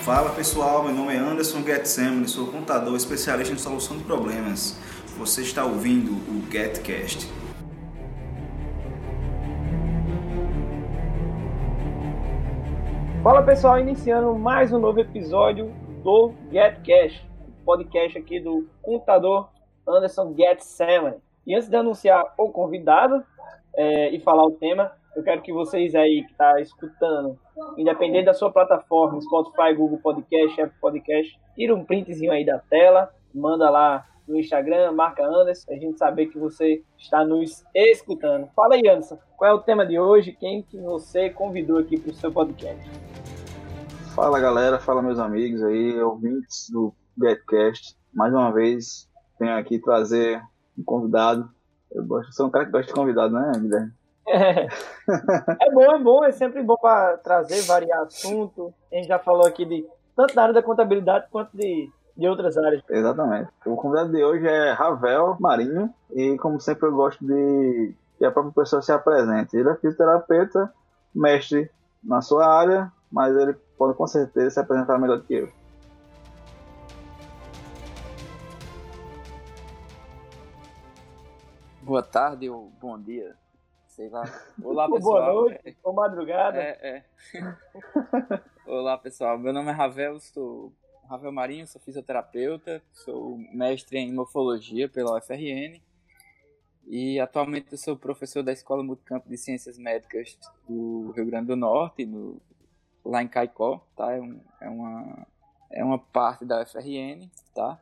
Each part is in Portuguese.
Fala pessoal, meu nome é Anderson Getsemane, sou contador especialista em solução de problemas. Você está ouvindo o GetCast. Fala pessoal, iniciando mais um novo episódio do GetCast, podcast aqui do contador Anderson Getsemane. E antes de anunciar o convidado é, e falar o tema, eu quero que vocês aí que tá escutando, independente da sua plataforma, Spotify, Google Podcast, Apple Podcast, tira um printzinho aí da tela, manda lá no Instagram, marca Anderson, a gente saber que você está nos escutando. Fala aí, Anderson, qual é o tema de hoje? Quem que você convidou aqui para o seu podcast? Fala galera, fala meus amigos aí, ouvintes do Getcast. Mais uma vez, venho aqui trazer um convidado. Eu gosto, sou um cara que gosta de convidado, né, Guilherme? É. é bom, é bom, é sempre bom para trazer, variar assunto. A gente já falou aqui de tanto da área da contabilidade quanto de, de outras áreas. Exatamente. O convidado de hoje é Ravel Marinho e, como sempre, eu gosto de que a própria pessoa se apresente. Ele é fisioterapeuta, mestre na sua área, mas ele pode com certeza se apresentar melhor do que eu. Boa tarde ou bom dia. Sei lá. Olá, pessoal. Boa noite, boa madrugada. É, é. Olá, pessoal. Meu nome é Ravel, sou Ravel Marinho, sou fisioterapeuta, sou mestre em morfologia pela UFRN e atualmente eu sou professor da Escola Multicampo de Ciências Médicas do Rio Grande do Norte, no, lá em Caicó, tá? É, um, é, uma, é uma parte da UFRN, tá?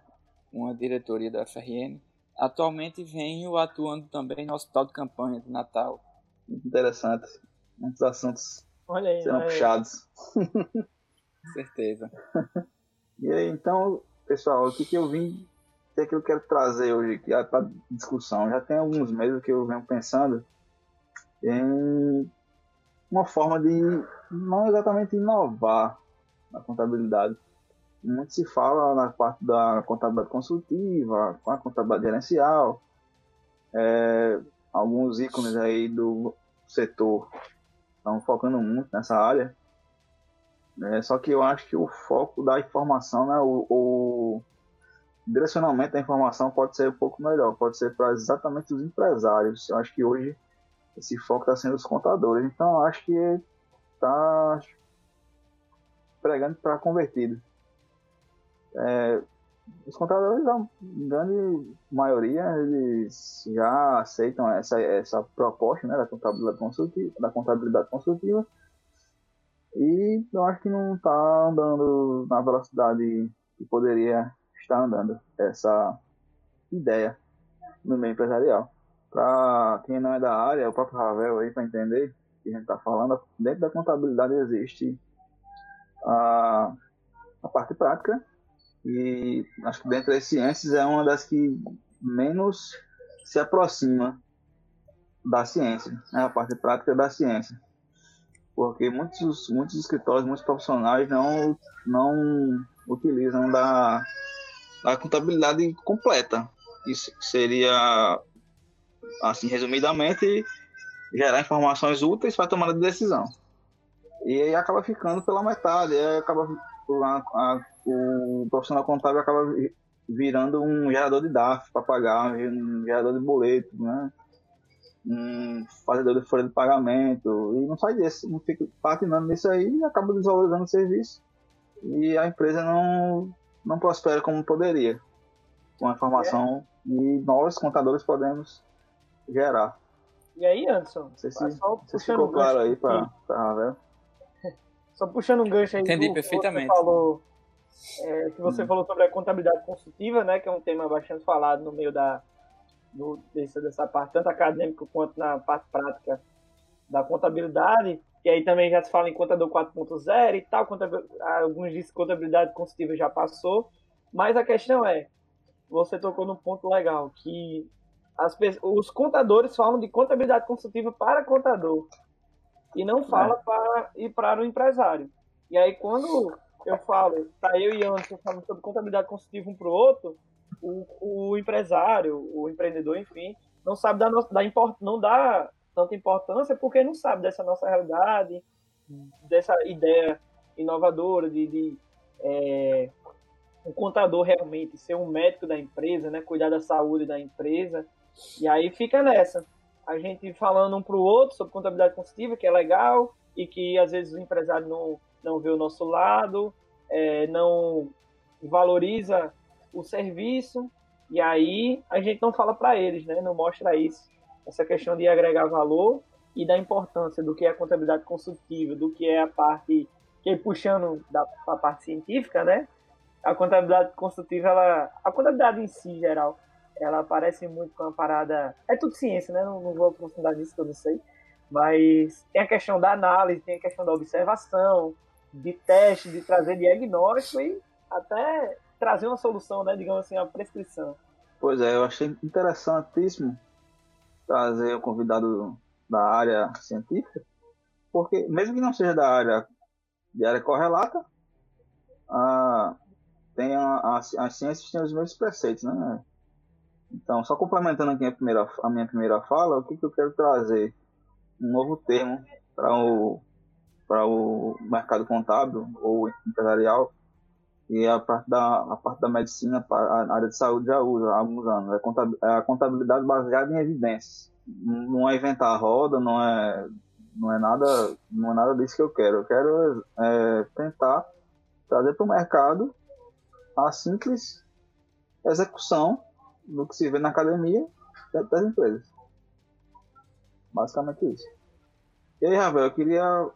Uma diretoria da UFRN Atualmente venho atuando também no Hospital de Campanha de Natal. Muito interessante. Muitos assuntos olha aí, serão olha puxados. Com certeza. e aí, então, pessoal, o que, que eu vim, o que, é que eu quero trazer hoje aqui para discussão? Já tem alguns meses que eu venho pensando em uma forma de não exatamente inovar na contabilidade, muito se fala na parte da contabilidade consultiva, a contabilidade gerencial, é, alguns ícones aí do setor estão focando muito nessa área. É, só que eu acho que o foco da informação, né, o, o direcionamento da informação pode ser um pouco melhor, pode ser para exatamente os empresários. Eu acho que hoje esse foco está sendo os contadores. Então eu acho que está pregando para convertido. É, os contadores, a grande maioria, eles já aceitam essa, essa proposta né, da, contabilidade consultiva, da contabilidade consultiva e eu acho que não está andando na velocidade que poderia estar andando essa ideia no meio empresarial. Para quem não é da área, o próprio Ravel aí para entender o que a gente está falando, dentro da contabilidade existe a, a parte prática e acho que dentro das ciências é uma das que menos se aproxima da ciência, né? a parte prática da ciência. Porque muitos, muitos escritórios, muitos profissionais não, não utilizam da, da contabilidade completa. Isso seria, assim, resumidamente, gerar informações úteis para tomada de decisão. E aí acaba ficando pela metade, acaba a, a o profissional contábil acaba virando um gerador de DAF para pagar, um gerador de boleto, né? um fazedor de folha de pagamento, e não sai desse, não fica patinando nisso aí e acaba desvalorizando o serviço. E a empresa não, não prospera como poderia, com a informação é. que nós, contadores, podemos gerar. E aí, Anderson? Não sei se, só se ficou claro aí para Ravel. Só puxando um gancho aí. Entendi perfeitamente. Você falou é, que você hum. falou sobre a contabilidade consultiva, né, que é um tema bastante falado no meio da no, dessa, dessa parte, tanto acadêmica quanto na parte prática da contabilidade, que aí também já se fala em contador 4.0 e tal, alguns dizem que contabilidade consultiva já passou, mas a questão é, você tocou num ponto legal, que as, os contadores falam de contabilidade consultiva para contador, e não fala é. para ir para o empresário. E aí, quando eu falo, tá eu e Anderson falando sobre contabilidade consultiva um para o outro, o empresário, o empreendedor, enfim, não sabe da, da import, não dá tanta importância porque não sabe dessa nossa realidade, dessa ideia inovadora de, de é, um contador realmente ser um médico da empresa, né, cuidar da saúde da empresa. E aí fica nessa. A gente falando um para o outro sobre contabilidade consultiva, que é legal, e que às vezes o empresário não, não vê o nosso lado, é, não valoriza o serviço, e aí a gente não fala para eles, né? não mostra isso. Essa questão de agregar valor e da importância do que é a contabilidade consultiva, do que é a parte, que é puxando da a parte científica, né? A contabilidade consultiva, ela, a contabilidade em si, em geral, ela parece muito com a parada. É tudo ciência, né? Não, não vou aprofundar nisso que eu não sei. Mas tem a questão da análise, tem a questão da observação, de teste, de trazer diagnóstico e até trazer uma solução, né? Digamos assim, a prescrição. Pois é, eu achei interessantíssimo trazer o convidado da área científica, porque mesmo que não seja da área de área correlata, a, tem a, a, as ciências têm os mesmos preceitos, né? Então, só complementando aqui a, primeira, a minha primeira fala, o que, que eu quero trazer? Um novo termo para o, para o mercado contábil ou empresarial, e a parte da, a parte da medicina, a área de saúde já usa há alguns anos. É, é a contabilidade baseada em evidências. Não é inventar a roda, não é, não é, nada, não é nada disso que eu quero. Eu quero é, tentar trazer para o mercado a simples execução do que se vê na academia das empresas. Basicamente isso. E aí, Ravel, eu queria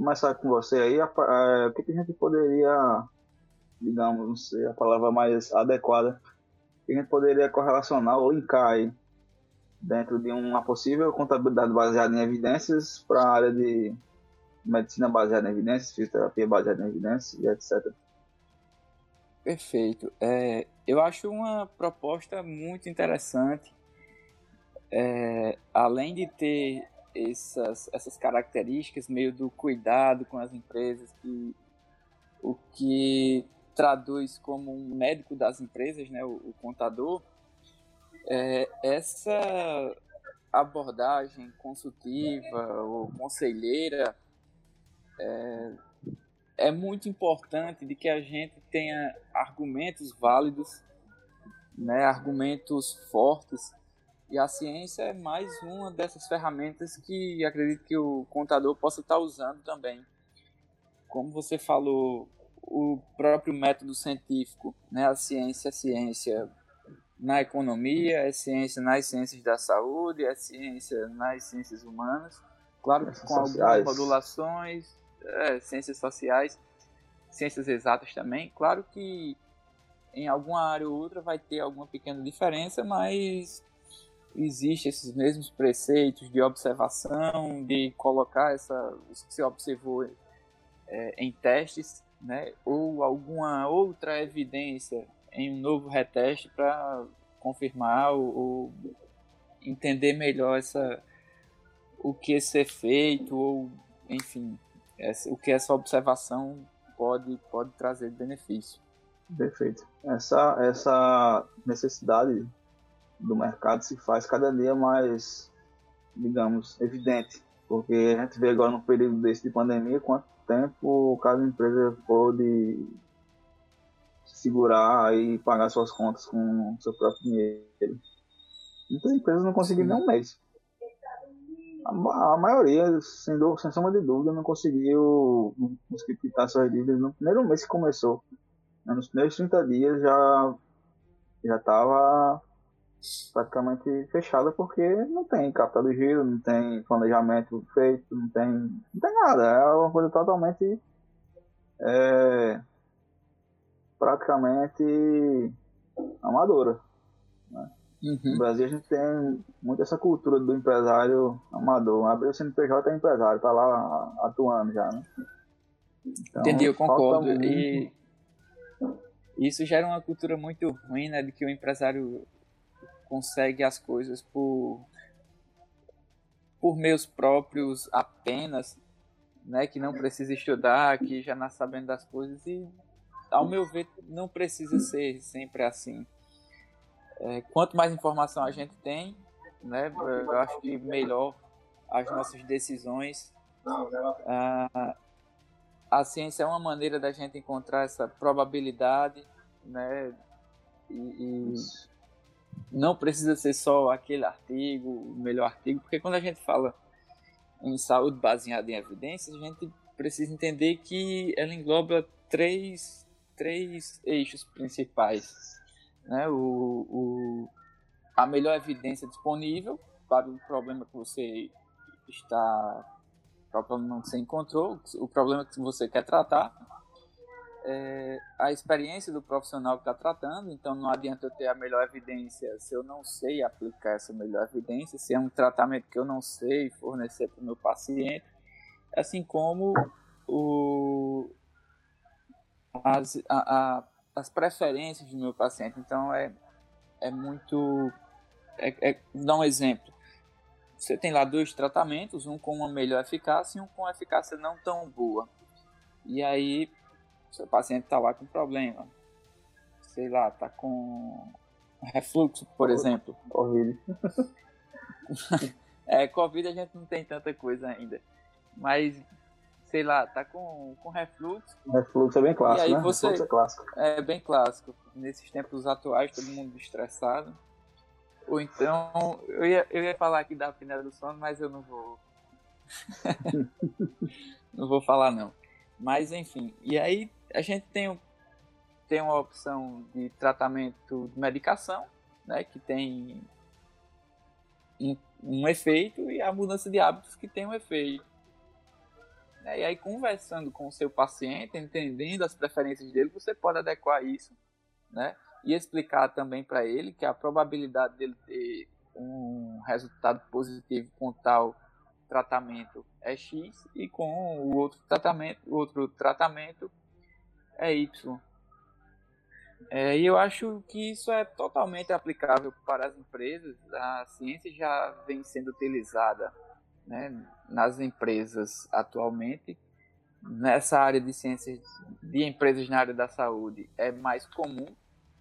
começar com você aí. É, o que, a gente poderia, digamos, não sei a palavra mais adequada, que a gente poderia correlacionar ou linkar aí dentro de uma possível contabilidade baseada em evidências para a área de medicina baseada em evidências, fisioterapia baseada em evidências e etc. Perfeito. É, eu acho uma proposta muito interessante. É, além de ter essas, essas características meio do cuidado com as empresas, que, o que traduz como um médico das empresas, né, o, o contador, é, essa abordagem consultiva ou conselheira é, é muito importante de que a gente tenha argumentos válidos, né, argumentos fortes, e a ciência é mais uma dessas ferramentas que acredito que o contador possa estar usando também. Como você falou, o próprio método científico, né, a ciência é ciência na economia, é ciência nas ciências da saúde, é ciência nas ciências humanas, claro que com algumas modulações, é, ciências sociais, ciências exatas também. Claro que em alguma área ou outra vai ter alguma pequena diferença, mas existe esses mesmos preceitos de observação, de colocar essa, isso que se observou é, em testes, né, ou alguma outra evidência em um novo reteste para confirmar ou, ou, entender melhor essa, o que é ser feito ou enfim essa, o que essa observação pode, pode trazer de benefício. Perfeito. Essa, essa necessidade do mercado se faz cada dia mais, digamos, evidente. Porque a gente vê agora no período desse de pandemia quanto tempo cada empresa pode segurar e pagar suas contas com seu próprio dinheiro. Muitas empresas não conseguiram nem um mês a, a maioria, sem, sem sombra de dúvida, não conseguiu, não conseguiu quitar suas dívidas no primeiro mês que começou. Né, nos primeiros 30 dias já já estava praticamente fechada porque não tem capital de giro, não tem planejamento feito, não tem, não tem nada. É uma coisa totalmente é, praticamente amadora. Né? Uhum. No Brasil a gente tem muito essa cultura do empresário amador. Abriu o CNPJ é empresário, tá lá atuando já, né? Então, Entendi, eu concordo. Muito... E isso gera uma cultura muito ruim, né? De que o empresário consegue as coisas por, por meios próprios apenas, né? Que não precisa estudar, que já nasce sabendo das coisas e, ao meu ver, não precisa ser sempre assim. É, quanto mais informação a gente tem, né, eu acho que melhor as nossas decisões. Ah, a ciência é uma maneira da gente encontrar essa probabilidade, né? E, e não precisa ser só aquele artigo, o melhor artigo, porque quando a gente fala em saúde baseada em evidências, a gente precisa entender que ela engloba três, três eixos principais. Né? O, o, a melhor evidência disponível para o problema que você está o problema que você encontrou, o problema que você quer tratar, é, a experiência do profissional que está tratando, então não adianta eu ter a melhor evidência se eu não sei aplicar essa melhor evidência, se é um tratamento que eu não sei fornecer para o meu paciente, assim como o, as, a, a, as preferências do meu paciente. Então é, é muito. É, é, dar um exemplo. Você tem lá dois tratamentos, um com uma melhor eficácia e um com eficácia não tão boa. E aí, seu paciente está lá com problema. Sei lá, está com refluxo, por exemplo. Covid. é, Covid a gente não tem tanta coisa ainda. Mas, sei lá, tá com, com refluxo. Refluxo é bem clássico, e aí né? Você, refluxo é clássico. É bem clássico. Nesses tempos atuais, todo mundo estressado. Ou então, eu ia, eu ia falar aqui da apneia do sono, mas eu não vou. não vou falar, não. Mas, enfim. E aí, a gente tem, tem uma opção de tratamento de medicação, né, que tem um, um efeito, e a mudança de hábitos que tem um efeito. E aí, conversando com o seu paciente, entendendo as preferências dele, você pode adequar isso, né? e explicar também para ele que a probabilidade dele ter um resultado positivo com tal tratamento é X e com o outro tratamento, outro tratamento é Y. É, e eu acho que isso é totalmente aplicável para as empresas. A ciência já vem sendo utilizada né, nas empresas atualmente. Nessa área de ciências de empresas na área da saúde é mais comum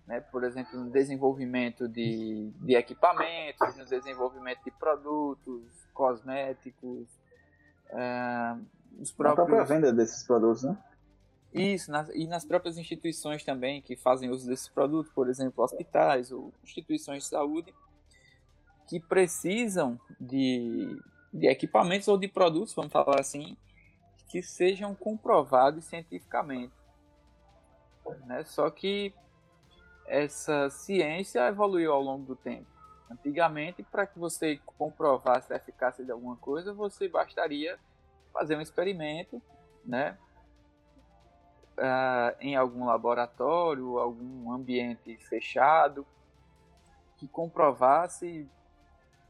né? por exemplo, no desenvolvimento de, de equipamentos, no desenvolvimento de produtos, cosméticos, uh, os próprios... A própria venda desses produtos, né? Isso, nas, e nas próprias instituições também que fazem uso desses produtos, por exemplo, hospitais ou instituições de saúde, que precisam de, de equipamentos ou de produtos, vamos falar assim, que sejam comprovados cientificamente. Né? Só que essa ciência evoluiu ao longo do tempo. Antigamente, para que você comprovasse a eficácia de alguma coisa, você bastaria fazer um experimento, né? Uh, em algum laboratório, algum ambiente fechado, que comprovasse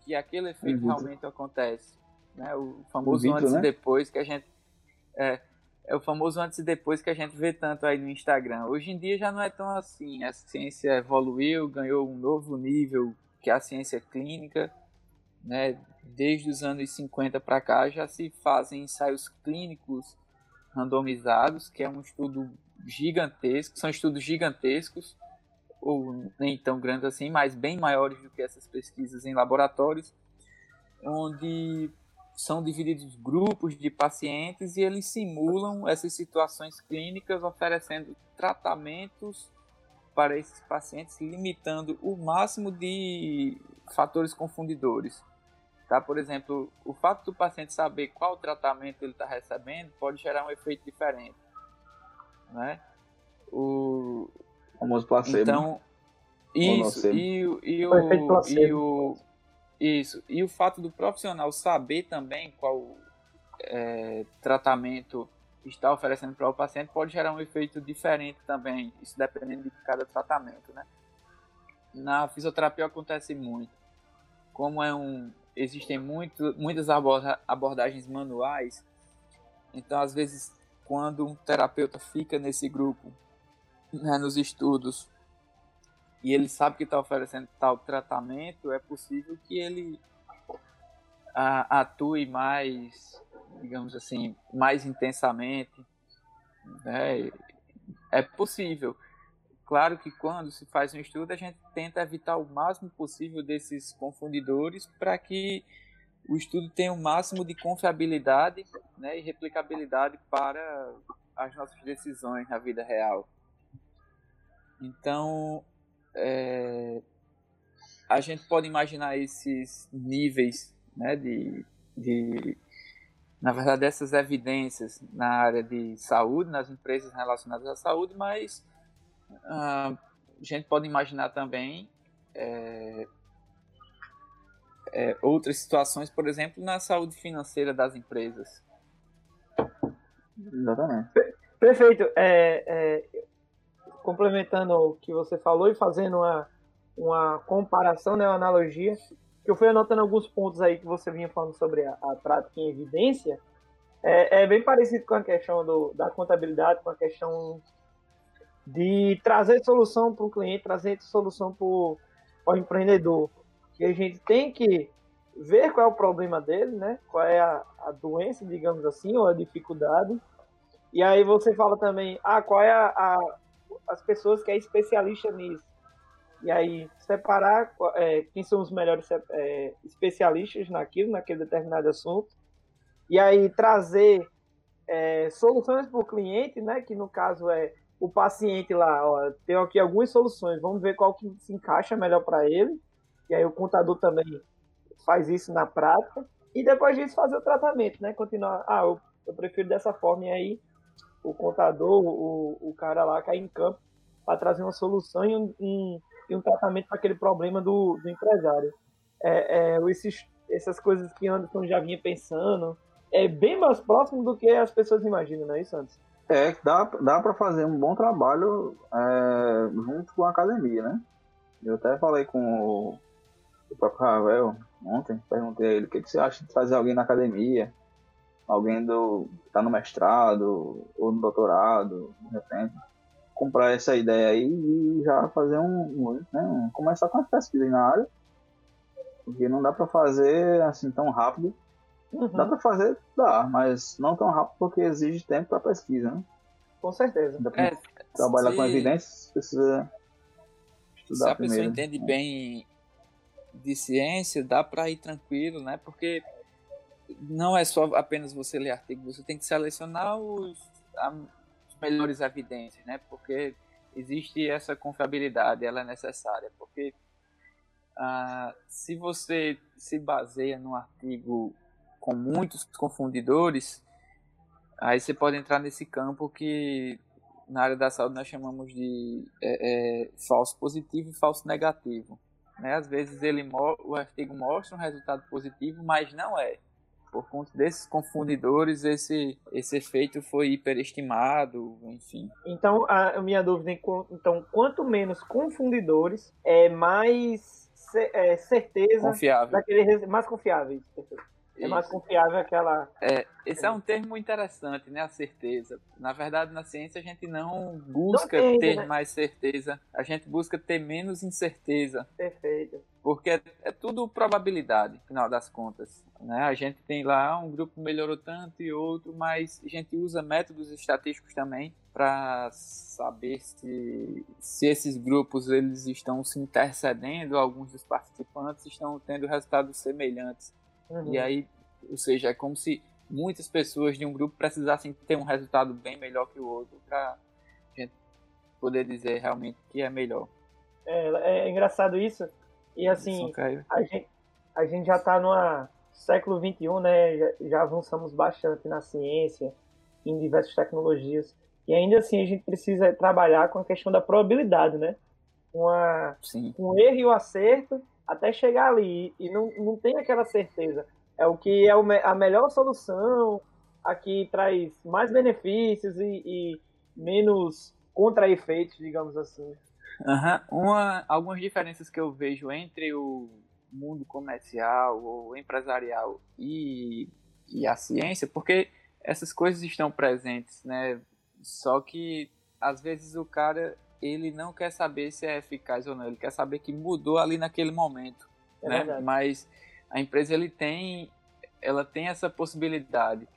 que aquele efeito uhum. realmente acontece. Né? O famoso vídeo, antes né? e depois que a gente. É, é o famoso antes e depois que a gente vê tanto aí no Instagram. Hoje em dia já não é tão assim. A ciência evoluiu, ganhou um novo nível que é a ciência clínica, né? Desde os anos 50 para cá já se fazem ensaios clínicos randomizados, que é um estudo gigantesco, são estudos gigantescos, ou nem tão grandes assim, mas bem maiores do que essas pesquisas em laboratórios, onde são divididos grupos de pacientes e eles simulam essas situações clínicas, oferecendo tratamentos para esses pacientes, limitando o máximo de fatores confundidores. Tá? Por exemplo, o fato do paciente saber qual tratamento ele está recebendo pode gerar um efeito diferente. Né? O famoso placebo. Então, isso, e, e, o, e o isso. E o fato do profissional saber também qual é, tratamento está oferecendo para o paciente pode gerar um efeito diferente também, isso dependendo de cada tratamento, né? Na fisioterapia acontece muito. Como é um existem muito, muitas abordagens manuais, então às vezes quando um terapeuta fica nesse grupo, né, nos estudos, e ele sabe que está oferecendo tal tratamento, é possível que ele a, atue mais, digamos assim, mais intensamente. Né? É possível. Claro que quando se faz um estudo, a gente tenta evitar o máximo possível desses confundidores para que o estudo tenha o máximo de confiabilidade né, e replicabilidade para as nossas decisões na vida real. Então, é, a gente pode imaginar esses níveis né, de, de, na verdade, essas evidências na área de saúde, nas empresas relacionadas à saúde, mas a gente pode imaginar também é, é, outras situações, por exemplo, na saúde financeira das empresas. Exatamente. Perfeito. É, é, complementando o que você falou e fazendo uma, uma comparação, né, uma analogia, que eu fui anotando alguns pontos aí que você vinha falando sobre a, a prática em evidência, é, é, bem parecido com a questão do, da contabilidade, com a questão de trazer solução para o cliente, trazer solução para o empreendedor que a gente tem que ver qual é o problema dele, né? Qual é a, a doença, digamos assim, ou a dificuldade. E aí você fala também, ah, qual é a, a as pessoas que é especialista nisso. E aí separar é, quem são os melhores é, especialistas naquilo, naquele determinado assunto. E aí trazer é, soluções para o cliente, né? Que no caso é o paciente lá, ó, tem aqui algumas soluções, vamos ver qual que se encaixa melhor para ele e aí o contador também faz isso na prática. E depois disso fazer o tratamento, né? Continuar, ah, eu, eu prefiro dessa forma. E aí o contador, o, o cara lá cai em campo para trazer uma solução e um, um, e um tratamento para aquele problema do, do empresário. É, é, esses, essas coisas que Anderson já vinha pensando, é bem mais próximo do que as pessoas imaginam, não é isso, Anderson? É, dá, dá para fazer um bom trabalho é, junto com a academia, né? Eu até falei com o, o próprio Ravel ontem, perguntei a ele o que, que você acha de trazer alguém na academia, alguém do que tá no mestrado ou no doutorado, de repente, comprar essa ideia aí e já fazer um, um né, começar com as pesquisas na área, porque não dá para fazer assim tão rápido. Uhum. Dá para fazer, dá, mas não tão rápido porque exige tempo para pesquisa, né? Com certeza. É, trabalhar se... com evidências, precisa estudar Se a primeiro. pessoa entende bem de ciência, dá para ir tranquilo, né? Porque não é só apenas você ler artigo, você tem que selecionar os, as melhores evidências, né? Porque existe essa confiabilidade, ela é necessária, porque ah, se você se baseia num artigo com muitos confundidores, aí você pode entrar nesse campo que na área da saúde nós chamamos de é, é, falso positivo e falso negativo. Né? Às vezes ele o artigo mostra um resultado positivo, mas não é. Por conta desses confundidores, esse, esse efeito foi hiperestimado, enfim. Então, a minha dúvida é, então, quanto menos confundidores, é mais é, certeza confiável. daquele mais confiável. Perfeito. É mais confiável aquela. É, esse é um termo interessante, né? A certeza. Na verdade, na ciência a gente não busca não tem, ter né? mais certeza, a gente busca ter menos incerteza. Perfeito. Porque é, é tudo probabilidade, final das contas. Né? A gente tem lá um grupo melhorou tanto e outro, mas a gente usa métodos estatísticos também para saber se, se esses grupos eles estão se intercedendo, alguns dos participantes estão tendo resultados semelhantes. Uhum. E aí, ou seja, é como se muitas pessoas de um grupo precisassem ter um resultado bem melhor que o outro para gente poder dizer realmente que é melhor. É, é engraçado isso. E assim, a gente, a gente já está no século 21, né? Já, já avançamos bastante na ciência, em diversas tecnologias. E ainda assim a gente precisa trabalhar com a questão da probabilidade, né? Uma, Sim. um erro e o um acerto até chegar ali e não, não tem aquela certeza. É o que é a melhor solução, a que traz mais benefícios e, e menos contra-efeitos, digamos assim. Uhum. Uma, algumas diferenças que eu vejo entre o mundo comercial ou empresarial e, e a ciência, porque essas coisas estão presentes, né? Só que às vezes o cara ele não quer saber se é eficaz ou não, ele quer saber que mudou ali naquele momento, é né? Verdade. Mas a empresa ele tem, ela tem essa possibilidade.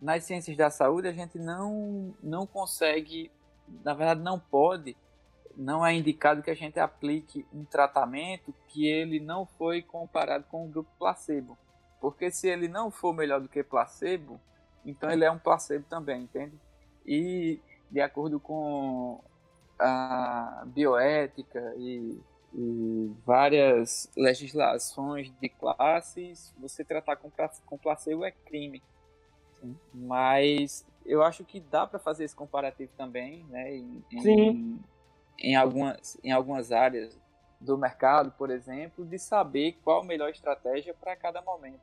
Nas ciências da saúde a gente não não consegue, na verdade não pode, não é indicado que a gente aplique um tratamento que ele não foi comparado com o grupo placebo. Porque se ele não for melhor do que placebo, então ele é um placebo também, entende? E de acordo com a bioética e, e várias legislações de classes, você tratar com, com placebo é crime. Sim. Mas eu acho que dá para fazer esse comparativo também, né? Em, Sim. Em, em, algumas, em algumas áreas do mercado, por exemplo, de saber qual a melhor estratégia para cada momento.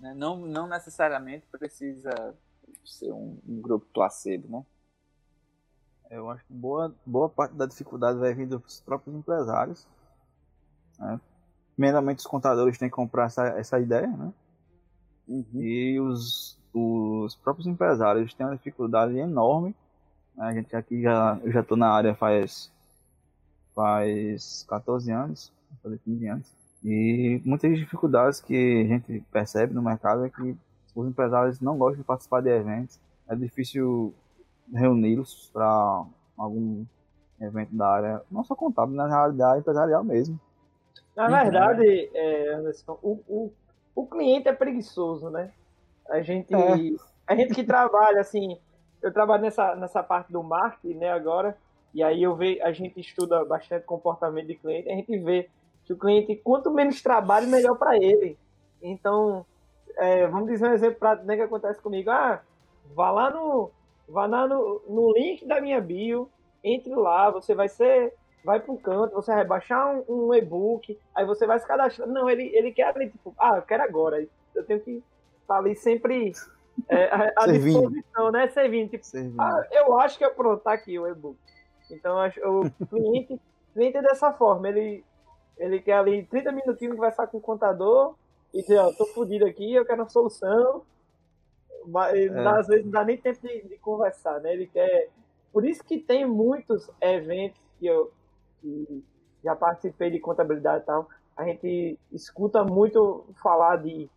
Né? Não, não necessariamente precisa ser um, um, grupo placebo, né? Eu acho que boa, boa parte da dificuldade vai vir dos próprios empresários. Né? Primeiramente, os contadores têm que comprar essa, essa ideia, né? Uhum. E os, os próprios empresários têm uma dificuldade enorme. A gente aqui já, eu já estou na área faz faz 14 anos, fazer 15 anos. E muitas dificuldades que a gente percebe no mercado é que os empresários não gostam de participar de eventos. É difícil reuni-los para algum evento da área, não só contábil, na realidade empresarial mesmo. Na verdade, é, Anderson, o, o, o cliente é preguiçoso, né? A gente, é. a gente que trabalha assim, eu trabalho nessa, nessa parte do marketing, né, agora, e aí eu vejo, a gente estuda bastante comportamento de cliente, a gente vê que o cliente, quanto menos trabalho, melhor para ele. Então, é, vamos dizer um exemplo prático né, que acontece comigo. Ah, vá lá no, vá lá no, no link da minha bio, entre lá, você vai ser, vai para um canto, você vai baixar um, um e-book, aí você vai se cadastrar. Não, ele, ele quer ali, tipo, ah, eu quero agora. Eu tenho que estar tá ali sempre é, à disposição, né? Servindo. Tipo, Servindo. Ah, eu acho que é pronto, tá aqui o e-book. Então o cliente, cliente é dessa forma, ele, ele quer ali 30 minutinhos conversar com o contador e dizer, ó, tô fodido aqui, eu quero uma solução. Mas é. às vezes não dá nem tempo de, de, conversar, né? Ele quer. Por isso que tem muitos eventos que eu que já participei de contabilidade e tal. A gente escuta muito falar de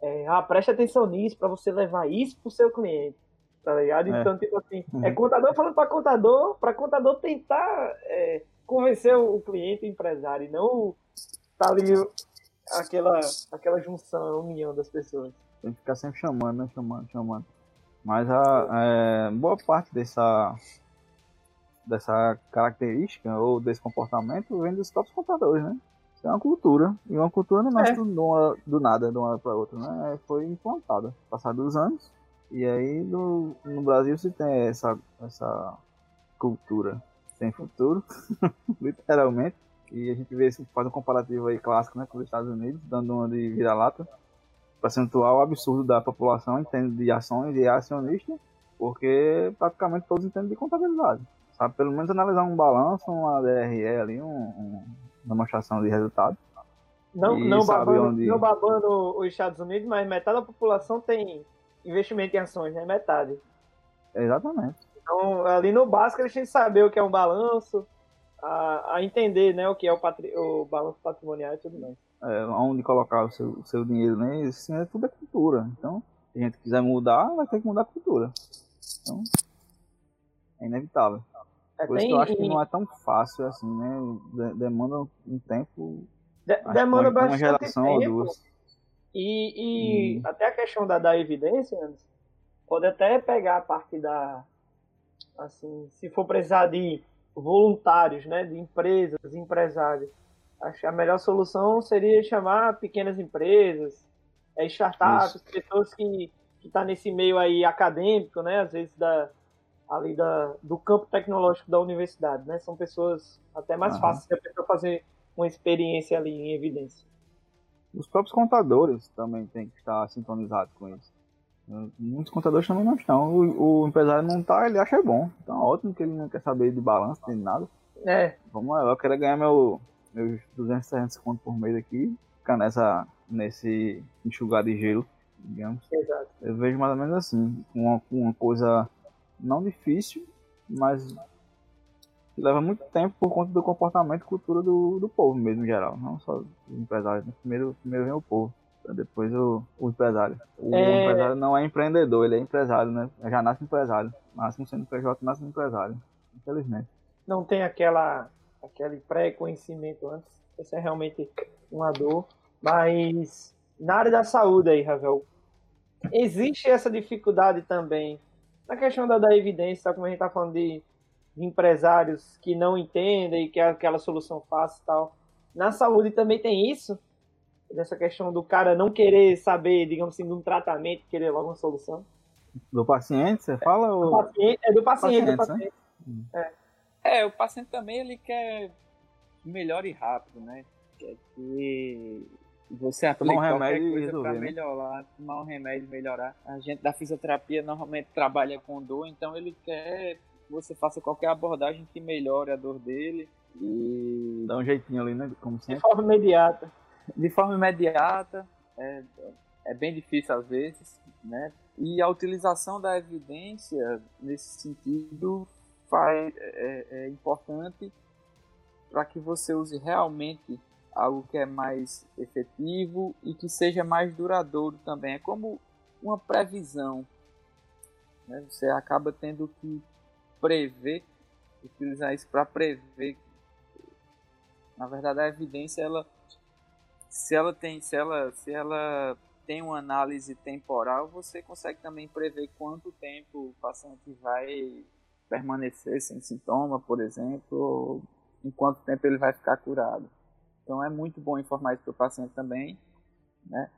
é, ah, preste atenção nisso para você levar isso pro seu cliente tá ligado? É. Então, tipo assim, uhum. é contador falando para contador, para contador tentar é, convencer o cliente, o empresário, e não tá ali aquela, aquela junção, a união das pessoas. Tem que ficar sempre chamando, né? Chamando, chamando. Mas a é, boa parte dessa dessa característica ou desse comportamento vem dos próprios contadores, né? é uma cultura. E uma cultura não nasce é. do, do, nada, de uma hora para outra, né? Foi implantada. Passados os anos, e aí no, no Brasil se tem essa, essa cultura sem futuro, literalmente. E a gente vê faz um comparativo aí clássico né, com os Estados Unidos, dando uma de vira-lata. Percentual absurdo da população entende de ações e é acionista, porque praticamente todos entendem de contabilidade. Sabe, pelo menos analisar um balanço, uma DRE ali, um, um, uma demonstração de resultado. Não, não, babando, onde... não babando os Estados Unidos, mas metade da população tem investimento em ações, né? Metade. Exatamente. Então, ali no básico, eles têm que saber o que é um balanço, a, a entender né, o que é o, patri, o balanço patrimonial e tudo mais. É, onde colocar o seu, o seu dinheiro, né? Isso é tudo é cultura. Então, se a gente quiser mudar, vai ter que mudar a cultura. Então, é inevitável. É, Por isso que eu acho que não é tão fácil assim, né? Demanda um tempo. De, demanda bastante uma geração tempo. ou duas. E, e hum. até a questão da, da evidência, pode até pegar a parte da. Assim, se for precisar de voluntários, né, de empresas, empresários, acho que a melhor solução seria chamar pequenas empresas, é, startups, Isso. pessoas que estão tá nesse meio aí acadêmico, né, às vezes da, ali da, do campo tecnológico da universidade, né, são pessoas até mais uhum. fáceis de a pessoa fazer uma experiência ali em evidência. Os próprios contadores também têm que estar sintonizados com isso. Muitos contadores também não estão. O, o empresário não está, ele acha bom. Então ótimo que ele não quer saber de balanço, nem nada. É. Vamos lá, eu quero ganhar meu, meus 200, 300 conto por mês aqui, ficar nessa, nesse enxugar de gelo, digamos. Exato. Eu vejo mais ou menos assim, uma, uma coisa não difícil, mas leva muito tempo por conta do comportamento e cultura do, do povo mesmo em geral, não só dos empresários. Né? Primeiro, primeiro vem o povo, depois o, o empresário. O é... empresário não é empreendedor, ele é empresário, né? Já nasce empresário. Nasce sendo PJ, nasce empresário. Infelizmente. Não tem aquela aquele pré-conhecimento antes. Isso é realmente uma dor. Mas na área da saúde aí, Ravel, existe essa dificuldade também na questão da, da evidência, como a gente está falando de, de, empresários que não entendem e que é aquela solução fácil e tal. Na saúde também tem isso, dessa questão do cara não querer saber, digamos assim, de um tratamento, querer logo uma solução. Do paciente, você fala? Do ou... paciente, é do paciente. do paciente. Né? É. é, o paciente também ele quer melhore rápido, né? Quer que você aplique um remédio coisa para né? melhorar, tomar um remédio melhorar. A gente da fisioterapia normalmente trabalha com dor, então ele quer que você faça qualquer abordagem que melhore a dor dele e dá um jeitinho ali, né? Como sempre. De forma imediata. De forma imediata, é, é bem difícil às vezes, né? E a utilização da evidência nesse sentido faz, é, é importante para que você use realmente algo que é mais efetivo e que seja mais duradouro também. É como uma previsão. Né? Você acaba tendo que prever, utilizar isso para prever. Na verdade, a evidência, ela, se ela tem, se ela, se ela tem uma análise temporal, você consegue também prever quanto tempo o paciente vai permanecer sem sintoma, por exemplo, em quanto tempo ele vai ficar curado. Então é muito bom informar isso para o paciente também. Né?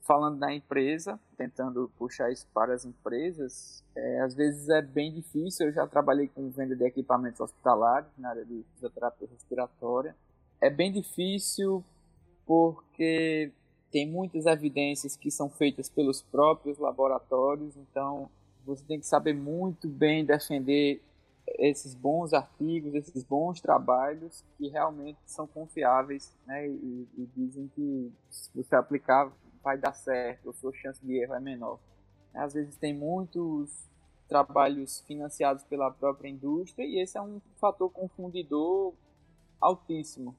Falando da empresa, tentando puxar isso para as empresas, é, às vezes é bem difícil. Eu já trabalhei com venda de equipamentos hospitalares na área de fisioterapia respiratória. É bem difícil porque tem muitas evidências que são feitas pelos próprios laboratórios, então você tem que saber muito bem defender esses bons artigos, esses bons trabalhos que realmente são confiáveis né, e, e, dizem que se você aplicar vai dar certo, a sua chance de erro é menor. Às vezes tem muitos trabalhos financiados pela própria indústria e esse é um fator confundidor altíssimo.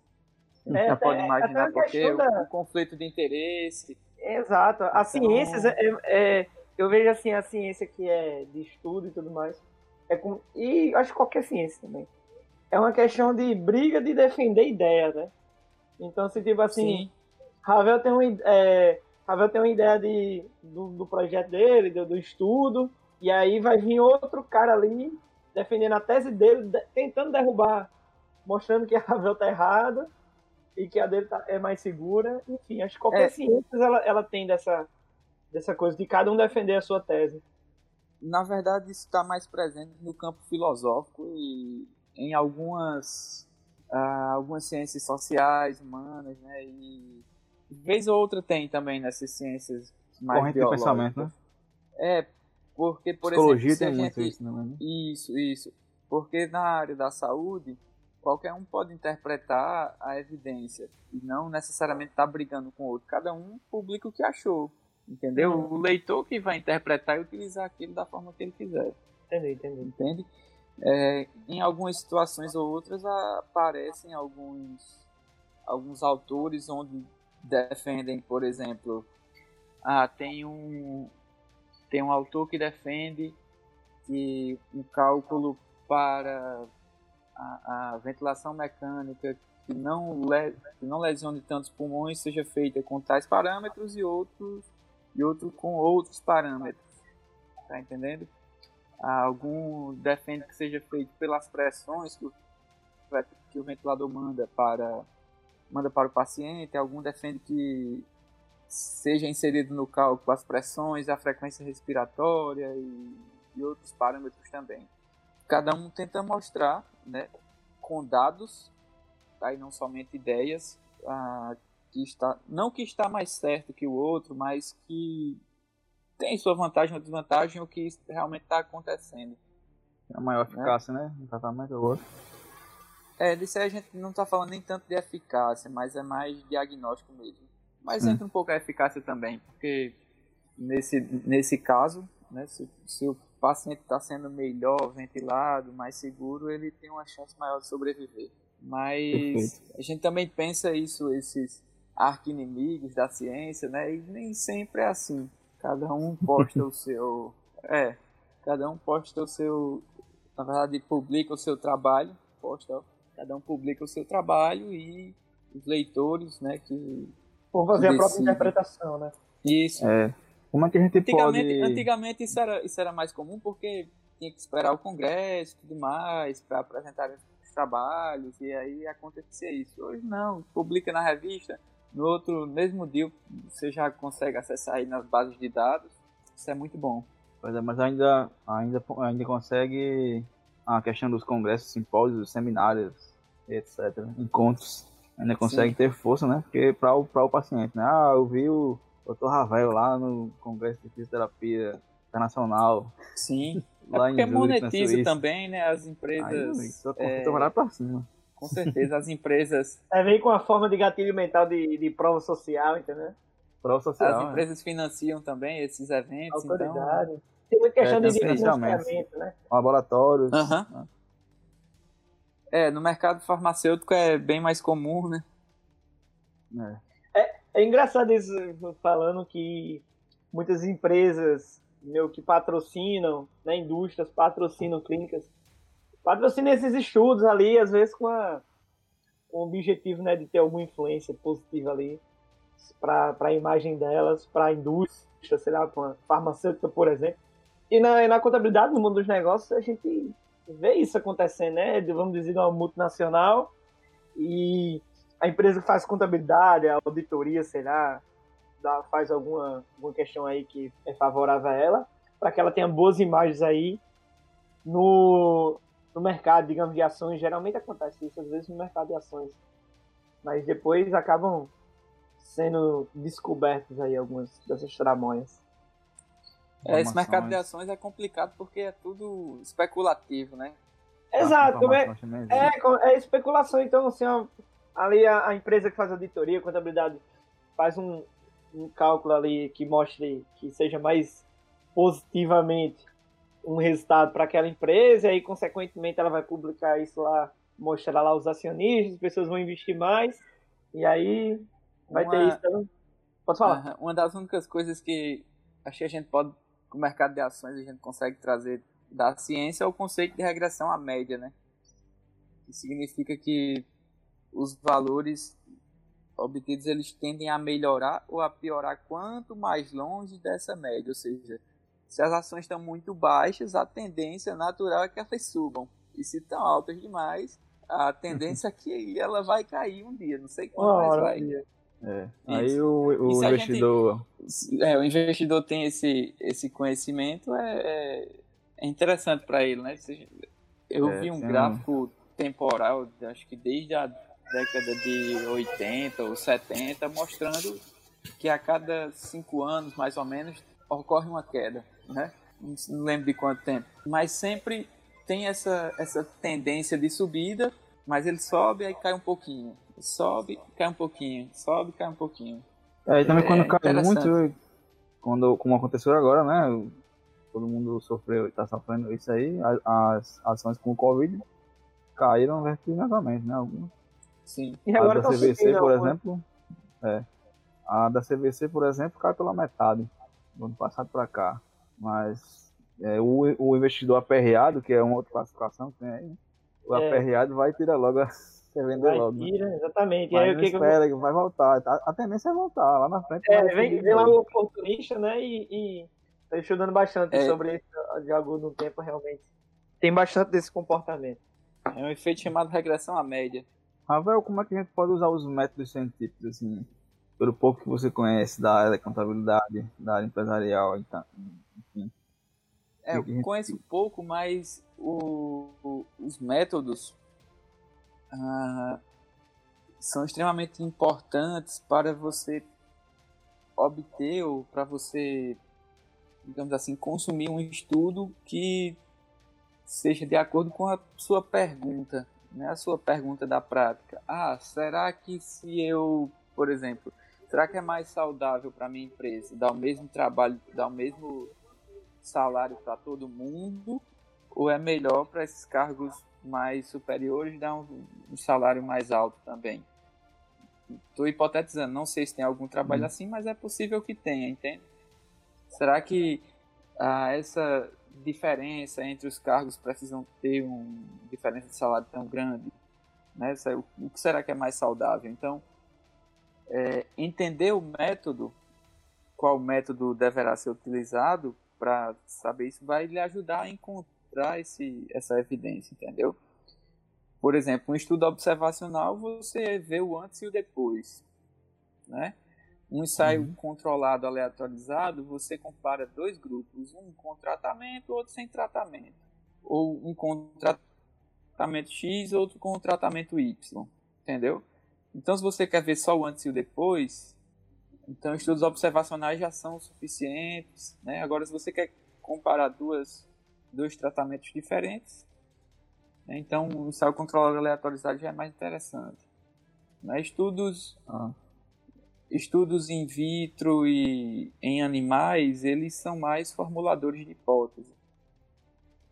Você é, já pode é, imaginar porque o, da... o, conflito de interesse. Exato. As então... ciências, é, é, eu vejo assim, a ciência que é de estudo e tudo mais, é com, e acho que qualquer ciência também. É uma questão de briga de defender ideia, né? Então, se tipo assim, Sim. Ravel tem, uma, é, Ravel tem uma ideia de, do, do projeto dele, do, do, estudo, e aí vai vir outro cara ali defendendo a tese dele, de, tentando derrubar, mostrando que a Ravel tá errada e que a dele tá, é mais segura. Enfim, acho que qualquer é. ciência ela, ela tem dessa, dessa coisa de cada um defender a sua tese na verdade, isso está mais presente no campo filosófico e em algumas, uh, algumas ciências sociais, humanas, né? E vez ou outra tem também nessas ciências mais Corrente biológicas. de pensamento, né? É, porque, por Psicologia exemplo... tem muito gente... isso, não é? Isso, isso. Porque na área da saúde, qualquer um pode interpretar a evidência e não necessariamente estar tá brigando com o outro. Cada um publica o que achou. Entendeu? O leitor que vai interpretar e utilizar aquilo da forma que ele quiser. Entendi, entendi. Entende? É, em algumas situações ou outras aparecem alguns, alguns autores onde defendem, por exemplo, ah, tem um tem um autor que defende que um cálculo para a, a ventilação mecânica que não, le, que não lesione tantos pulmões seja feita com tais parâmetros e outros e outro com outros parâmetros. Tá entendendo? Algum defende que seja feito pelas pressões que o, que o ventilador manda para manda para o paciente, algum defende que seja inserido no cálculo as pressões, a frequência respiratória e, e outros parâmetros também. Cada um tenta mostrar, né, com dados, aí não somente ideias, ah, que está não que está mais certo que o outro, mas que tem sua vantagem ou desvantagem o que realmente está acontecendo. É a maior eficácia, né? né? Um tratamento ou outro. É, disso aí a gente não está falando nem tanto de eficácia, mas é mais diagnóstico mesmo. Mas hum. entra um pouco a eficácia também, porque nesse, nesse caso, né, se, se o paciente está sendo melhor ventilado, mais seguro, ele tem uma chance maior de sobreviver. Mas Perfeito. a gente também pensa isso, esses arqui-inimigos da ciência, né? E nem sempre é assim. Cada um posta o seu. É, cada um posta o seu. Na verdade, publica o seu trabalho. Posta, cada um publica o seu trabalho e os leitores, né, que Por fazer a própria interpretação, né? Isso. É. Como é que a gente antigamente, pode... Antigamente isso era, isso era mais comum porque tinha que esperar o congresso e tudo mais para apresentar os trabalhos e aí acontecia isso. Hoje não, publica na revista, no outro mesmo dia você já consegue acessar aí nas bases de dados. Isso é muito bom. Pois é, mas ainda, ainda, ainda consegue a questão dos congressos, simpósios, seminários, etc. Encontros. Ainda consegue Sim. ter força, né? Porque para o, o paciente, né? Ah, eu vi o Dr. Ravel lá no Congresso de Fisioterapia Internacional. Sim. Lá é porque monetiza também, né? As empresas. Aí, só é... pra cima. Com certeza, as empresas. É, vem com a forma de gatilho mental de, de prova social, entendeu? Prova social. As é. empresas é. financiam também esses eventos. Então Autoridade. Então... Tem muita questão é, de financiamento, né? Laboratórios. Uhum. É, no mercado farmacêutico é bem mais comum, né? É. é, é engraçado isso falando que muitas empresas meu, que patrocinam, né, indústrias patrocinam clínicas, patrocinam esses estudos ali, às vezes com, a, com o objetivo né, de ter alguma influência positiva ali para a imagem delas, para a indústria, sei lá, para farmacêutica, por exemplo. E na, na contabilidade, no mundo dos negócios, a gente vê isso acontecendo, né? De, vamos dizer, uma multinacional e a empresa que faz contabilidade, a auditoria, sei lá, dá, faz alguma, alguma questão aí que é favorável a ela, para que ela tenha boas imagens aí no, no mercado, digamos, de ações. Geralmente acontece isso, às vezes, no mercado de ações. Mas depois acabam sendo descobertos aí algumas dessas tramóias. É, esse mercado de ações é complicado porque é tudo especulativo, né? Exato, é, é, é, especulação. Então, assim, ali a, a, empresa que faz auditoria, contabilidade, faz um, um cálculo ali que mostre que seja mais positivamente um resultado para aquela empresa, e aí, consequentemente, ela vai publicar isso lá, mostrar lá os acionistas, as pessoas vão investir mais, e aí vai uma... ter isso também. Pode falar. Uma das únicas coisas que acho que a gente pode, com o mercado de ações, a gente consegue trazer da ciência é o conceito de regressão à média, né? Que significa que os valores obtidos eles tendem a melhorar ou a piorar quanto mais longe dessa média, ou seja, se as ações estão muito baixas, a tendência natural é que elas subam. E se estão altas demais, a tendência é que ela vai cair um dia, não sei quando mais vai. É. Aí o, o investidor. Gente, é, o investidor tem esse, esse conhecimento, é, é, é interessante para ele, né? Eu é, vi um gráfico temporal, acho que desde a década de 80 ou 70, mostrando que a cada cinco anos, mais ou menos, ocorre uma queda, né? Não lembro de quanto tempo. Mas sempre tem essa, essa tendência de subida, mas ele sobe e cai um pouquinho. Sobe, cai um pouquinho. Sobe, cai um pouquinho. É, e também quando é cai muito, quando, como aconteceu agora, né? Todo mundo sofreu, está sofrendo isso aí. As, as ações com o Covid caíram vertiginosamente, né? Algumas. Sim. E agora a da CVC, por exemplo, é, a da CVC, por exemplo, cai pela metade do ano passado para cá. Mas é, o, o investidor aperreado, que é uma outra classificação que tem aí, o é. aperreado vai tirar logo a quer vender vai, logo. Né? Tira, né? exatamente. Mas aí, o que espera que, eu... vai voltar. A, tendência é voltar lá na frente. É, vem, vem lá o oportunista, né? E, e tá estudando bastante é. sobre isso de algum tempo, realmente. Tem bastante desse comportamento. É um efeito chamado regressão à média. Ravel, como é que a gente pode usar os métodos científicos, assim, pelo pouco que você conhece da área da contabilidade, da área empresarial, então? É, eu conheço pouco, mas o, o, os métodos ah, são extremamente importantes para você obter ou para você, digamos assim, consumir um estudo que seja de acordo com a sua pergunta né, a sua pergunta da prática. Ah, será que se eu, por exemplo, será que é mais saudável para minha empresa dar o mesmo trabalho, dar o mesmo salário para todo mundo, ou é melhor para esses cargos mais superiores dar um, um salário mais alto também? Estou hipotetizando, não sei se tem algum trabalho hum. assim, mas é possível que tenha, entende? Será que ah, essa diferença entre os cargos precisam ter uma diferença de salário tão grande? Né? O que será que é mais saudável? Então, é, entender o método, qual método deverá ser utilizado para saber isso, vai lhe ajudar a encontrar esse, essa evidência, entendeu? Por exemplo, um estudo observacional, você vê o antes e o depois, né? Um ensaio uhum. controlado, aleatorizado, você compara dois grupos, um com tratamento, outro sem tratamento. Ou um com tratamento X, outro com tratamento Y. Entendeu? Então, se você quer ver só o antes e o depois, então estudos observacionais já são suficientes. Né? Agora, se você quer comparar duas, dois tratamentos diferentes, né? então o ensaio controlado aleatorizado já é mais interessante. Né? Estudos ah estudos in vitro e em animais, eles são mais formuladores de hipótese.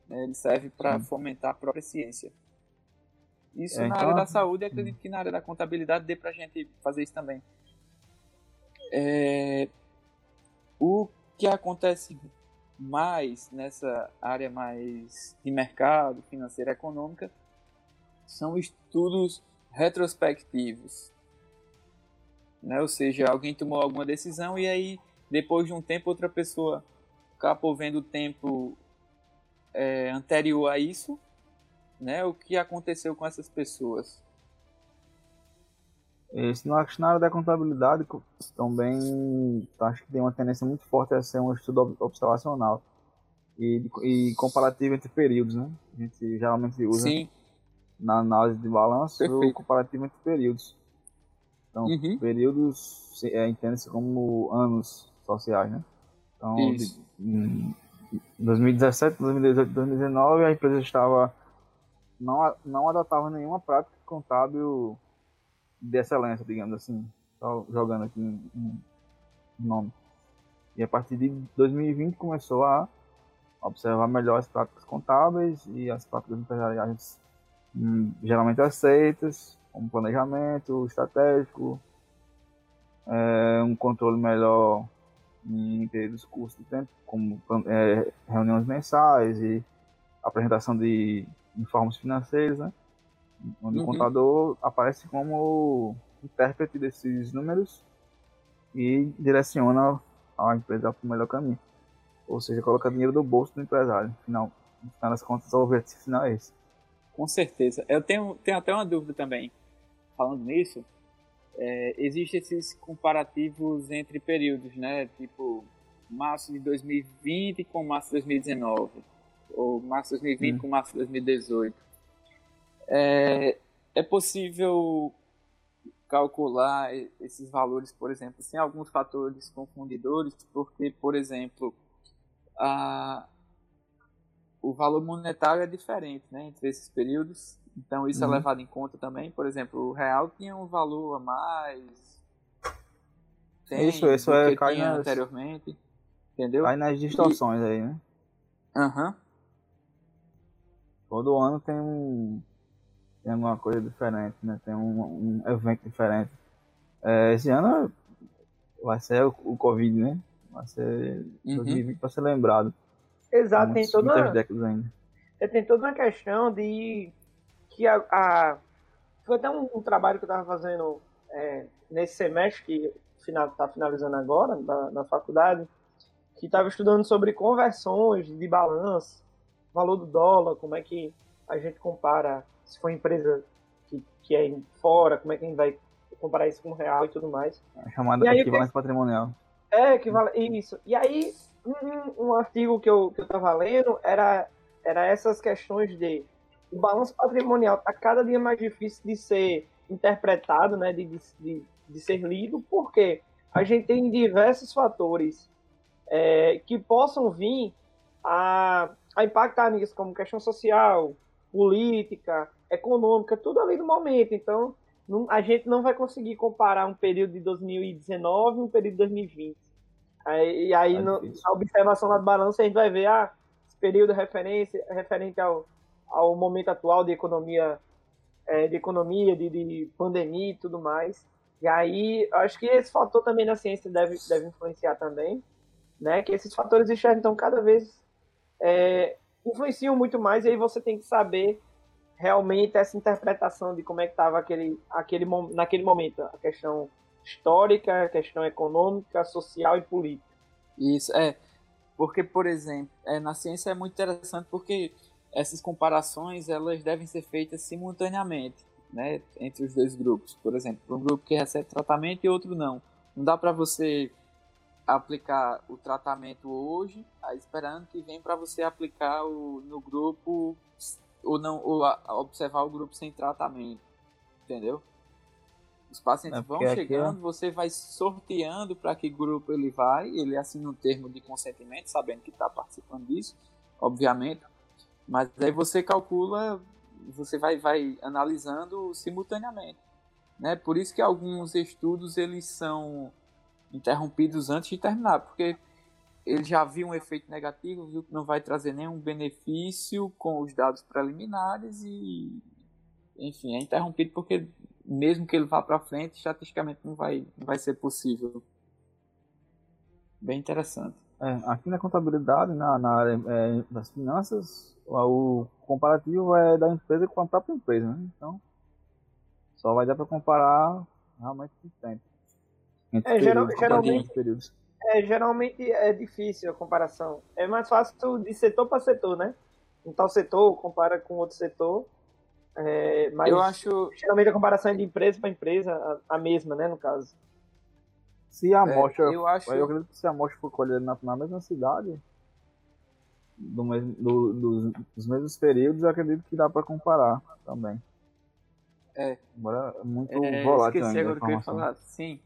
Né? Eles servem para fomentar a própria ciência. Isso é, na então... área da saúde, acredito que na área da contabilidade dê para a gente fazer isso também. É... O que acontece mais nessa área mais de mercado, financeira, econômica, são estudos retrospectivos. Né? Ou seja, alguém tomou alguma decisão e aí, depois de um tempo, outra pessoa acabou vendo o tempo é, anterior a isso, né? o que aconteceu com essas pessoas. Isso na, na área da contabilidade também acho que tem uma tendência muito forte a ser um estudo observacional e, e comparativo entre períodos, né? A gente geralmente usa Sim. na análise de balanço o comparativo entre períodos. Então, uhum. períodos é, entende-se como anos sociais, né? Então, Isso. em 2017, 2018, 2019, a empresa estava não, não adotava nenhuma prática contábil de excelência, digamos assim, só jogando aqui um, um nome. E a partir de 2020 começou a observar melhor as práticas contábeis e as práticas empresariais hum, geralmente aceitas, como planejamento estratégico, é, um controle melhor em períodos curtos de tempo, como é, reuniões mensais e apresentação de informes financeiros, né? Onde uhum. o contador aparece como intérprete desses números e direciona a empresa para o melhor caminho. Ou seja, coloca dinheiro do bolso do empresário. Final, no final das contas, o objetivo final é esse. Com certeza. Eu tenho, tenho até uma dúvida também falando nisso, é, existem esses comparativos entre períodos, né? Tipo, março de 2020 com março de 2019, ou março de 2020 hum. com março de 2018. É, é possível calcular esses valores, por exemplo, sem alguns fatores confundidores, porque, por exemplo, a, o valor monetário é diferente né, entre esses períodos então isso é uhum. é levado em conta também. Por exemplo, o real tinha um valor a mais. Tem, isso, isso é cai nas, anteriormente. Entendeu? Cai nas distorções e... aí, né? Aham. Uhum. Todo ano tem um. Tem alguma coisa diferente, né? Tem um, um evento diferente. É, esse ano vai ser o, o Covid, né? Vai ser uhum. 2020 para ser lembrado. Exato, tem toda. Décadas ainda. Tem toda uma questão de que a, a foi até um, um, trabalho que eu estava fazendo é, nesse semestre que está final, finalizando agora na, na faculdade, que estava estudando sobre conversões de balanço, valor do dólar, como é que a gente compara se for empresa que, que é fora, como é que a gente vai comparar isso com o real e tudo mais. A chamada aí, equivalência patrimonial. É, equivale, isso. E aí, um, um artigo que eu, que eu tava lendo era, era essas questões de o balanço patrimonial está cada dia mais difícil de ser interpretado, né, de, de, de ser lido, porque a gente tem diversos fatores é, que possam vir a, a impactar nisso, como questão social, política, econômica, tudo ali no momento. Então, não, a gente não vai conseguir comparar um período de 2019 e um período de 2020. Aí, e aí, é no, na observação da balança, a gente vai ver, ah, esse período é referência, é referente ao ao momento atual de economia, é, de economia, de, de, pandemia e tudo mais. E aí, acho que esse fator também na ciência deve, deve influenciar também, né? Que esses fatores externos, então, cada vez é, influenciam muito mais e aí você tem que saber realmente essa interpretação de como é que estava aquele, aquele, naquele momento a questão histórica, questão econômica, social e política. Isso, é. Porque, por exemplo, é, na ciência é muito interessante porque essas comparações elas devem ser feitas simultaneamente né, entre os dois grupos. Por exemplo, um grupo que recebe tratamento e outro não. Não dá para você aplicar o tratamento hoje, esperando que vem para você aplicar o, no grupo ou não ou a, observar o grupo sem tratamento, entendeu? Os pacientes é vão chegando, é... você vai sorteando para que grupo ele vai, ele assina um termo de consentimento, sabendo que está participando disso, obviamente, mas aí você calcula, você vai, vai analisando simultaneamente, né? Por isso que alguns estudos eles são interrompidos antes de terminar, porque ele já viu um efeito negativo, viu que não vai trazer nenhum benefício com os dados preliminares e, enfim, é interrompido porque mesmo que ele vá para frente, estatisticamente não vai, não vai ser possível. Bem interessante. É, aqui na contabilidade, na, na área é, das finanças, o comparativo é da empresa com a própria empresa, né? Então, só vai dar para comparar realmente o tempo. Entre é, geral, geralmente, períodos. É, geralmente é difícil a comparação. É mais fácil de setor para setor, né? Um tal setor compara com outro setor. É, mas eu acho. Geralmente a comparação é de empresa para empresa, a, a, mesma, né? No caso. Se a amostra. É, eu, acho... eu acredito que se a amostra for colhida na, na mesma cidade, do mesmo, do, do, dos mesmos períodos, eu acredito que dá para comparar também. É. Embora é muito é, volátil esqueci agora o que eu ia falar. Sim.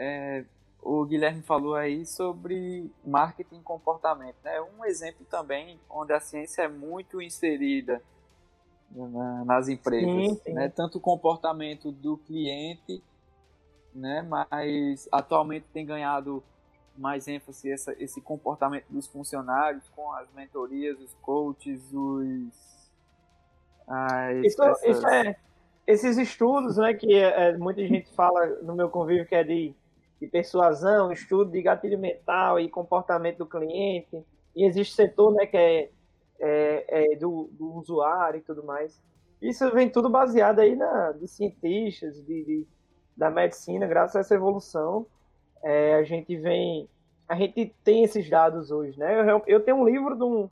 É, o Guilherme falou aí sobre marketing e comportamento. Né? Um exemplo também onde a ciência é muito inserida né, nas empresas. Sim, sim. Né? Tanto o comportamento do cliente, né? mas atualmente tem ganhado mais ênfase essa, esse comportamento dos funcionários com as mentorias, os coaches, os. As, isso, essas... isso é, esses estudos né, que é, muita gente fala no meu convívio que é de de persuasão, estudo de gatilho mental e comportamento do cliente. E existe setor né, que é, é, é do, do, usuário e tudo mais. Isso vem tudo baseado aí na, de cientistas, de, de da medicina, graças a essa evolução. É, a gente vem. A gente tem esses dados hoje, né? Eu, eu tenho um livro de um,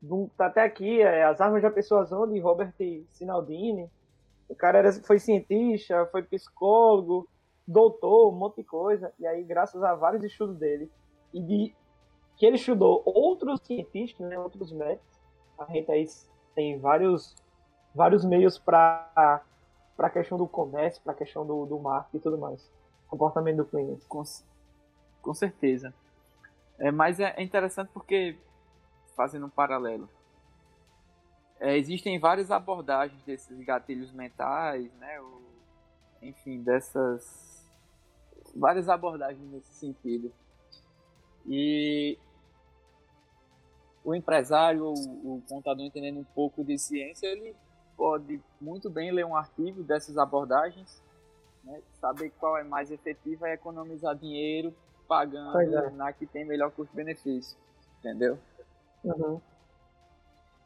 de um. Tá até aqui, é As Armas da Persuasão, de Robert Sinaldini. O cara era, foi cientista, foi psicólogo, doutor, um monte de coisa, e aí, graças a vários estudos dele, e de que ele estudou outros cientistas, né, outros médicos, a gente aí tem vários, vários meios para a questão do comércio, para a questão do, do marketing e tudo mais. Comportamento do cliente. Com, com certeza. É, mas é interessante porque, fazendo um paralelo, é, existem várias abordagens desses gatilhos mentais, né? O, enfim, dessas várias abordagens nesse sentido. E o empresário ou o contador entendendo um pouco de ciência, ele pode muito bem ler um artigo dessas abordagens, né, saber qual é mais efetiva e economizar dinheiro pagando é. na que tem melhor custo-benefício, entendeu? Uhum.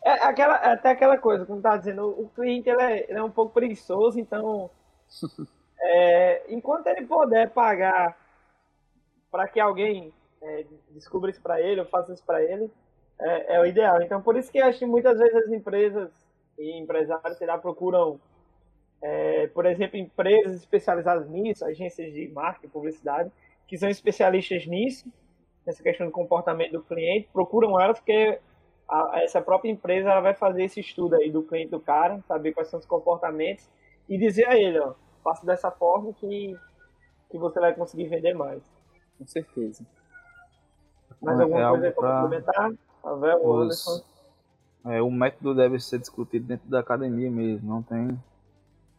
É, aquela, é até aquela coisa, como tá dizendo, o cliente ele é, ele é um pouco preguiçoso, então É, enquanto ele puder pagar para que alguém é, descubra isso para ele ou faça isso para ele, é, é, o ideal. Então, por isso que acho que muitas vezes as empresas e empresários lá, procuram, é, por exemplo, empresas especializadas nisso, agências de marketing, publicidade, que são especialistas nisso, nessa questão do comportamento do cliente, procuram elas porque a, essa própria empresa ela vai fazer esse estudo aí do cliente do cara, saber quais são os comportamentos e dizer a ele, ó, faça dessa forma que, que você vai conseguir vender mais. Com certeza. Mais alguma é coisa para complementar? Pavel, Anderson? É, o método deve ser discutido dentro da academia mesmo, não tem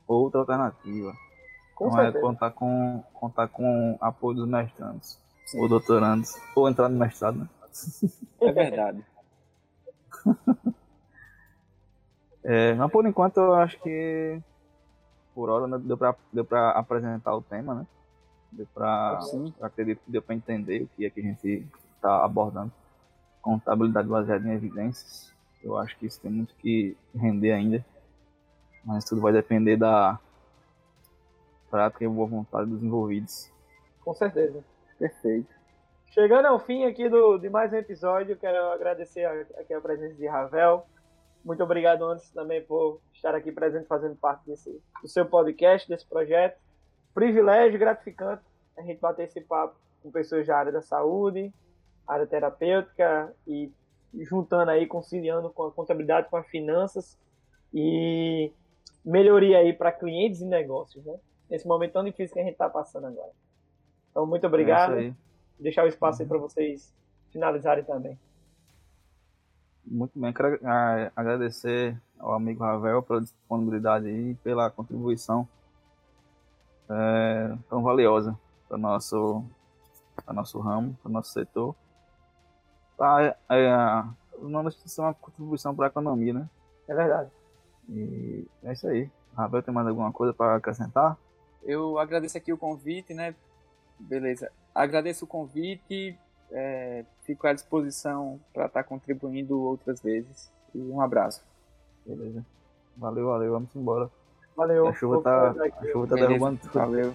outra alternativa. Com não é certeza. é contar com, contar com apoio dos mestrandos, Sim. ou doutorandos, ou entrar no mestrado, né? É verdade. é, mas por enquanto eu acho que por hora, né? deu para deu pra apresentar o tema, né? Deu para acredito que deu para entender o que é que a gente está abordando. Contabilidade baseada em evidências. Eu acho que isso tem muito que render ainda. Mas tudo vai depender da prática e boa vontade dos envolvidos. Com certeza. Perfeito. Chegando ao fim aqui do, de mais um episódio, quero agradecer aqui a presença de Ravel. Muito obrigado, antes também por estar aqui presente, fazendo parte desse, do seu podcast, desse projeto. Privilégio gratificante a gente bater esse papo com pessoas da área da saúde, área terapêutica e juntando aí, conciliando com a contabilidade, com as finanças e melhoria aí para clientes e negócios, né? Nesse momento tão difícil que a gente está passando agora. Então, muito obrigado. É Deixar o espaço aí para vocês finalizarem também. Muito bem, quero agradecer ao amigo Ravel pela disponibilidade e pela contribuição é, tão valiosa para o nosso, nosso ramo, para o nosso setor. Ah, é, é, não deixa de ser uma contribuição para a economia, né? É verdade. E é isso aí. Ravel, tem mais alguma coisa para acrescentar? Eu agradeço aqui o convite, né? Beleza. Agradeço o convite, é, fico à disposição para estar tá contribuindo outras vezes. E um abraço. Beleza. Valeu, valeu. Vamos embora. Valeu. A chuva tá, a chuva tá derrubando tudo. Valeu.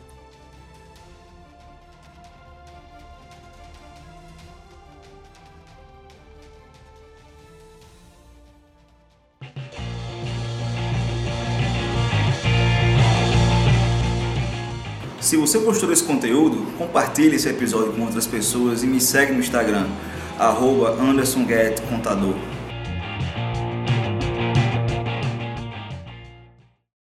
Você gostou desse conteúdo, compartilhe esse episódio com outras pessoas e me segue no Instagram, arroba.